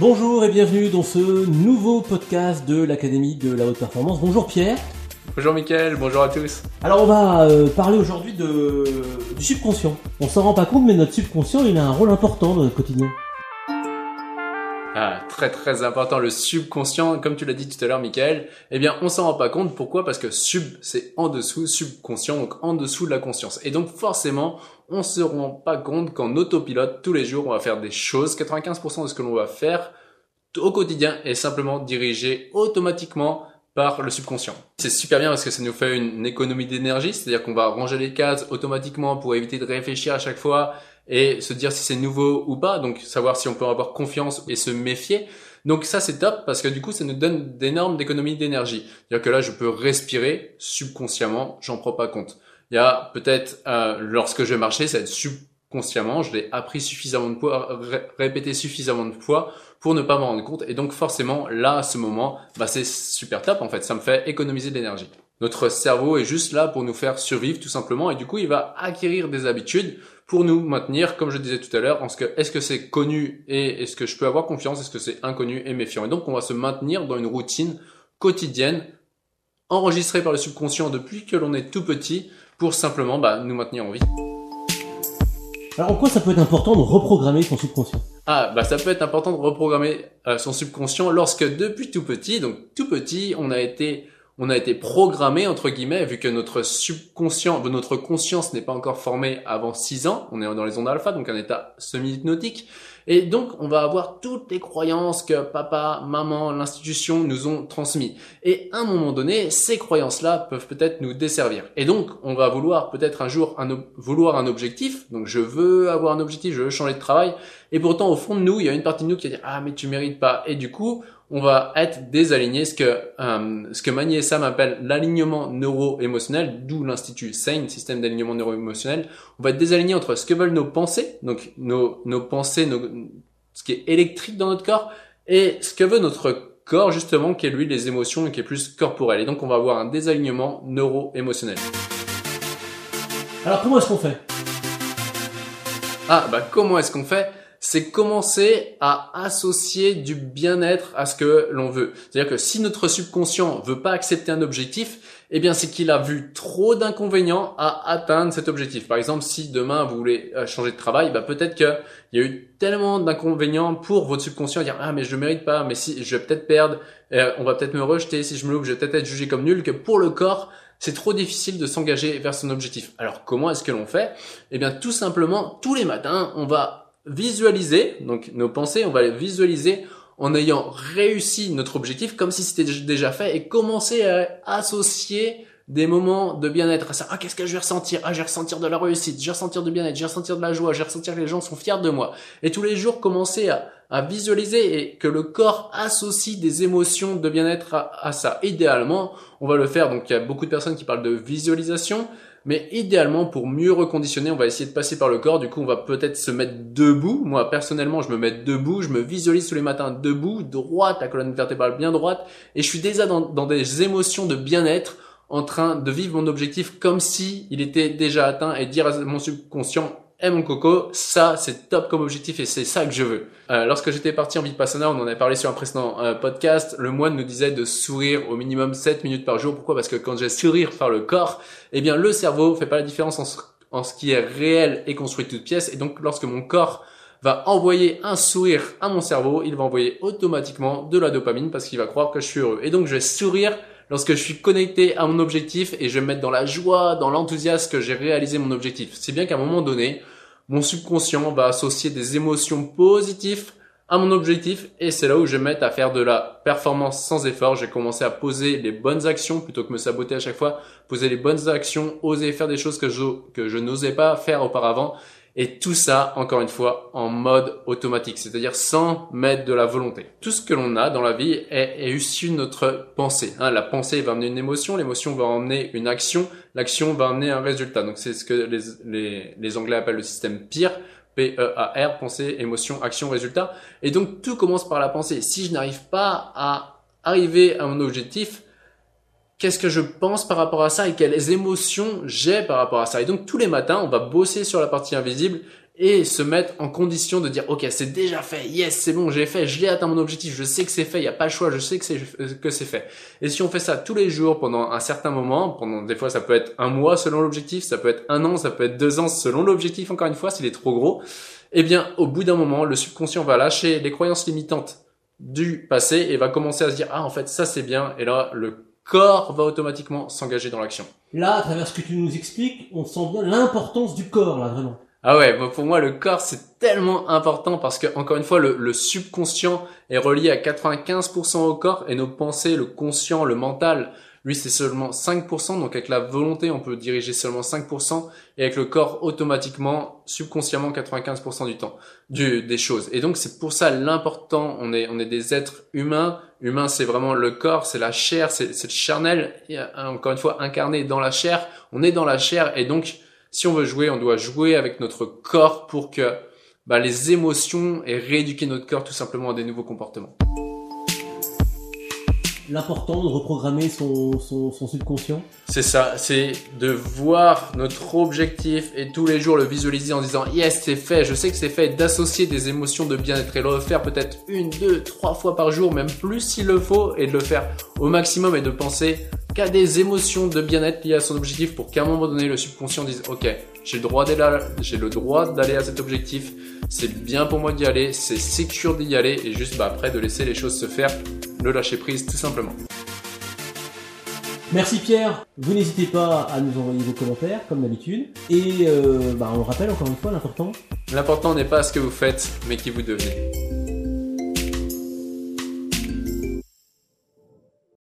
Bonjour et bienvenue dans ce nouveau podcast de l'Académie de la Haute Performance. Bonjour Pierre. Bonjour Mickaël, bonjour à tous. Alors on va euh, parler aujourd'hui de, du subconscient. On s'en rend pas compte mais notre subconscient il a un rôle important dans notre quotidien. Ah, très très important, le subconscient, comme tu l'as dit tout à l'heure, Michael, eh bien, on s'en rend pas compte. Pourquoi? Parce que sub, c'est en dessous, subconscient, donc en dessous de la conscience. Et donc, forcément, on se rend pas compte qu'en autopilote, tous les jours, on va faire des choses. 95% de ce que l'on va faire au quotidien est simplement dirigé automatiquement par le subconscient. C'est super bien parce que ça nous fait une économie d'énergie, c'est-à-dire qu'on va ranger les cases automatiquement pour éviter de réfléchir à chaque fois et se dire si c'est nouveau ou pas, donc savoir si on peut avoir confiance et se méfier. Donc ça c'est top parce que du coup ça nous donne d'énormes économies d'énergie. C'est-à-dire que là je peux respirer subconsciemment, j'en prends pas compte. Il y a peut-être euh, lorsque je vais marcher, ça va être subconsciemment, je l'ai appris suffisamment de poids, répété suffisamment de fois pour ne pas m'en rendre compte. Et donc forcément là à ce moment, bah, c'est super top en fait, ça me fait économiser de l'énergie. Notre cerveau est juste là pour nous faire survivre tout simplement et du coup il va acquérir des habitudes pour nous maintenir, comme je disais tout à l'heure, est-ce que c'est connu et est-ce que je peux avoir confiance, est-ce que c'est inconnu et méfiant. Et donc on va se maintenir dans une routine quotidienne enregistrée par le subconscient depuis que l'on est tout petit pour simplement bah, nous maintenir en vie. Alors en quoi ça peut être important de reprogrammer son subconscient? Ah bah ça peut être important de reprogrammer euh, son subconscient lorsque depuis tout petit, donc tout petit, on a été on a été programmé entre guillemets vu que notre subconscient, notre conscience n'est pas encore formée avant 6 ans, on est dans les ondes alpha donc un état semi-hypnotique et donc on va avoir toutes les croyances que papa, maman, l'institution nous ont transmis. Et à un moment donné, ces croyances-là peuvent peut-être nous desservir. Et donc on va vouloir peut-être un jour vouloir un objectif, donc je veux avoir un objectif, je veux changer de travail et pourtant au fond de nous, il y a une partie de nous qui va dire ah mais tu mérites pas et du coup on va être désaligné, ce que euh, ce que Magny et Sam appellent l'alignement neuro-émotionnel, d'où l'institut SANE, système d'alignement neuro-émotionnel. On va être désaligné entre ce que veulent nos pensées, donc nos nos pensées, nos, ce qui est électrique dans notre corps, et ce que veut notre corps justement, qui est lui les émotions et qui est plus corporel. Et donc on va avoir un désalignement neuro-émotionnel. Alors comment est-ce qu'on fait? Ah bah comment est-ce qu'on fait? C'est commencer à associer du bien-être à ce que l'on veut. C'est-à-dire que si notre subconscient veut pas accepter un objectif, eh bien c'est qu'il a vu trop d'inconvénients à atteindre cet objectif. Par exemple, si demain vous voulez euh, changer de travail, bah peut-être qu'il y a eu tellement d'inconvénients pour votre subconscient à dire ah mais je mérite pas, mais si je vais peut-être perdre, euh, on va peut-être me rejeter, si je me loupe, je vais peut-être être jugé comme nul, que pour le corps c'est trop difficile de s'engager vers son objectif. Alors comment est-ce que l'on fait? Eh bien tout simplement tous les matins, on va visualiser, donc nos pensées, on va les visualiser en ayant réussi notre objectif comme si c'était déjà fait et commencer à associer des moments de bien-être à ça. Ah, qu'est-ce que je vais ressentir? Ah, je vais ressentir de la réussite, je vais ressentir du bien-être, je vais ressentir de la joie, je vais ressentir que les gens sont fiers de moi. Et tous les jours, commencer à, visualiser et que le corps associe des émotions de bien-être à ça. Idéalement, on va le faire. Donc, il y a beaucoup de personnes qui parlent de visualisation. Mais idéalement, pour mieux reconditionner, on va essayer de passer par le corps. Du coup, on va peut-être se mettre debout. Moi, personnellement, je me mets debout. Je me visualise tous les matins debout, droite, la colonne vertébrale bien droite. Et je suis déjà dans, des émotions de bien-être en train de vivre mon objectif comme si il était déjà atteint et dire à mon subconscient eh mon coco, ça c'est top comme objectif et c'est ça que je veux. Euh, lorsque j'étais parti en Vipassana, on en a parlé sur un précédent euh, podcast, le moine nous disait de sourire au minimum 7 minutes par jour. Pourquoi? Parce que quand j'ai sourire par le corps, eh bien le cerveau fait pas la différence en ce, en ce qui est réel et construit toute pièce. Et donc lorsque mon corps va envoyer un sourire à mon cerveau, il va envoyer automatiquement de la dopamine parce qu'il va croire que je suis heureux. Et donc je vais sourire lorsque je suis connecté à mon objectif et je vais me mettre dans la joie, dans l'enthousiasme que j'ai réalisé mon objectif. C'est bien qu'à un moment donné, mon subconscient va associer des émotions positives à mon objectif et c'est là où je vais mettre à faire de la performance sans effort. J'ai commencé à poser les bonnes actions plutôt que me saboter à chaque fois, poser les bonnes actions, oser faire des choses que je, que je n'osais pas faire auparavant et tout ça, encore une fois, en mode automatique, c'est-à-dire sans mettre de la volonté. Tout ce que l'on a dans la vie est, issu de notre pensée. Hein. la pensée va amener une émotion, l'émotion va emmener une action, l'action va amener un résultat. Donc c'est ce que les Anglais appellent le système PEAR, P-E-A-R, pensée, émotion, action, résultat. Et donc tout commence par la pensée. Si je n'arrive pas à arriver à mon objectif, qu'est-ce que je pense par rapport à ça et quelles émotions j'ai par rapport à ça. Et donc tous les matins, on va bosser sur la partie invisible et se mettre en condition de dire ok c'est déjà fait. Yes c'est bon j'ai fait. Je l'ai atteint mon objectif. Je sais que c'est fait. Il y a pas le choix. Je sais que c'est que c'est fait. Et si on fait ça tous les jours pendant un certain moment pendant des fois ça peut être un mois selon l'objectif ça peut être un an ça peut être deux ans selon l'objectif encore une fois s'il est trop gros eh bien au bout d'un moment le subconscient va lâcher les croyances limitantes du passé et va commencer à se dire ah en fait ça c'est bien. Et là le corps va automatiquement s'engager dans l'action Là, à travers ce que tu nous expliques, on sent bien l'importance du corps, là, vraiment. Ah ouais, pour moi le corps c'est tellement important parce que encore une fois le, le subconscient est relié à 95% au corps et nos pensées, le conscient, le mental, lui c'est seulement 5%. Donc avec la volonté on peut diriger seulement 5% et avec le corps automatiquement, subconsciemment 95% du temps du, des choses. Et donc c'est pour ça l'important. On est on est des êtres humains. Humain c'est vraiment le corps, c'est la chair, c'est le charnel. encore une fois incarné dans la chair. On est dans la chair et donc si on veut jouer, on doit jouer avec notre corps pour que bah, les émotions et rééduquer notre corps tout simplement à des nouveaux comportements. L'important de reprogrammer son, son, son subconscient. C'est ça, c'est de voir notre objectif et tous les jours le visualiser en disant yes c'est fait, je sais que c'est fait, d'associer des émotions de bien-être et le refaire peut-être une, deux, trois fois par jour, même plus s'il le faut, et de le faire au maximum et de penser qu'à des émotions de bien-être liées à son objectif pour qu'à un moment donné le subconscient dise ok j'ai le droit d'aller j'ai le droit d'aller à cet objectif. C'est bien pour moi d'y aller. C'est sécure d'y aller. Et juste bah, après de laisser les choses se faire le lâcher prise tout simplement. Merci Pierre, vous n'hésitez pas à nous envoyer vos commentaires comme d'habitude. Et euh, bah, on le rappelle encore une fois l'important. L'important n'est pas ce que vous faites mais qui vous devenez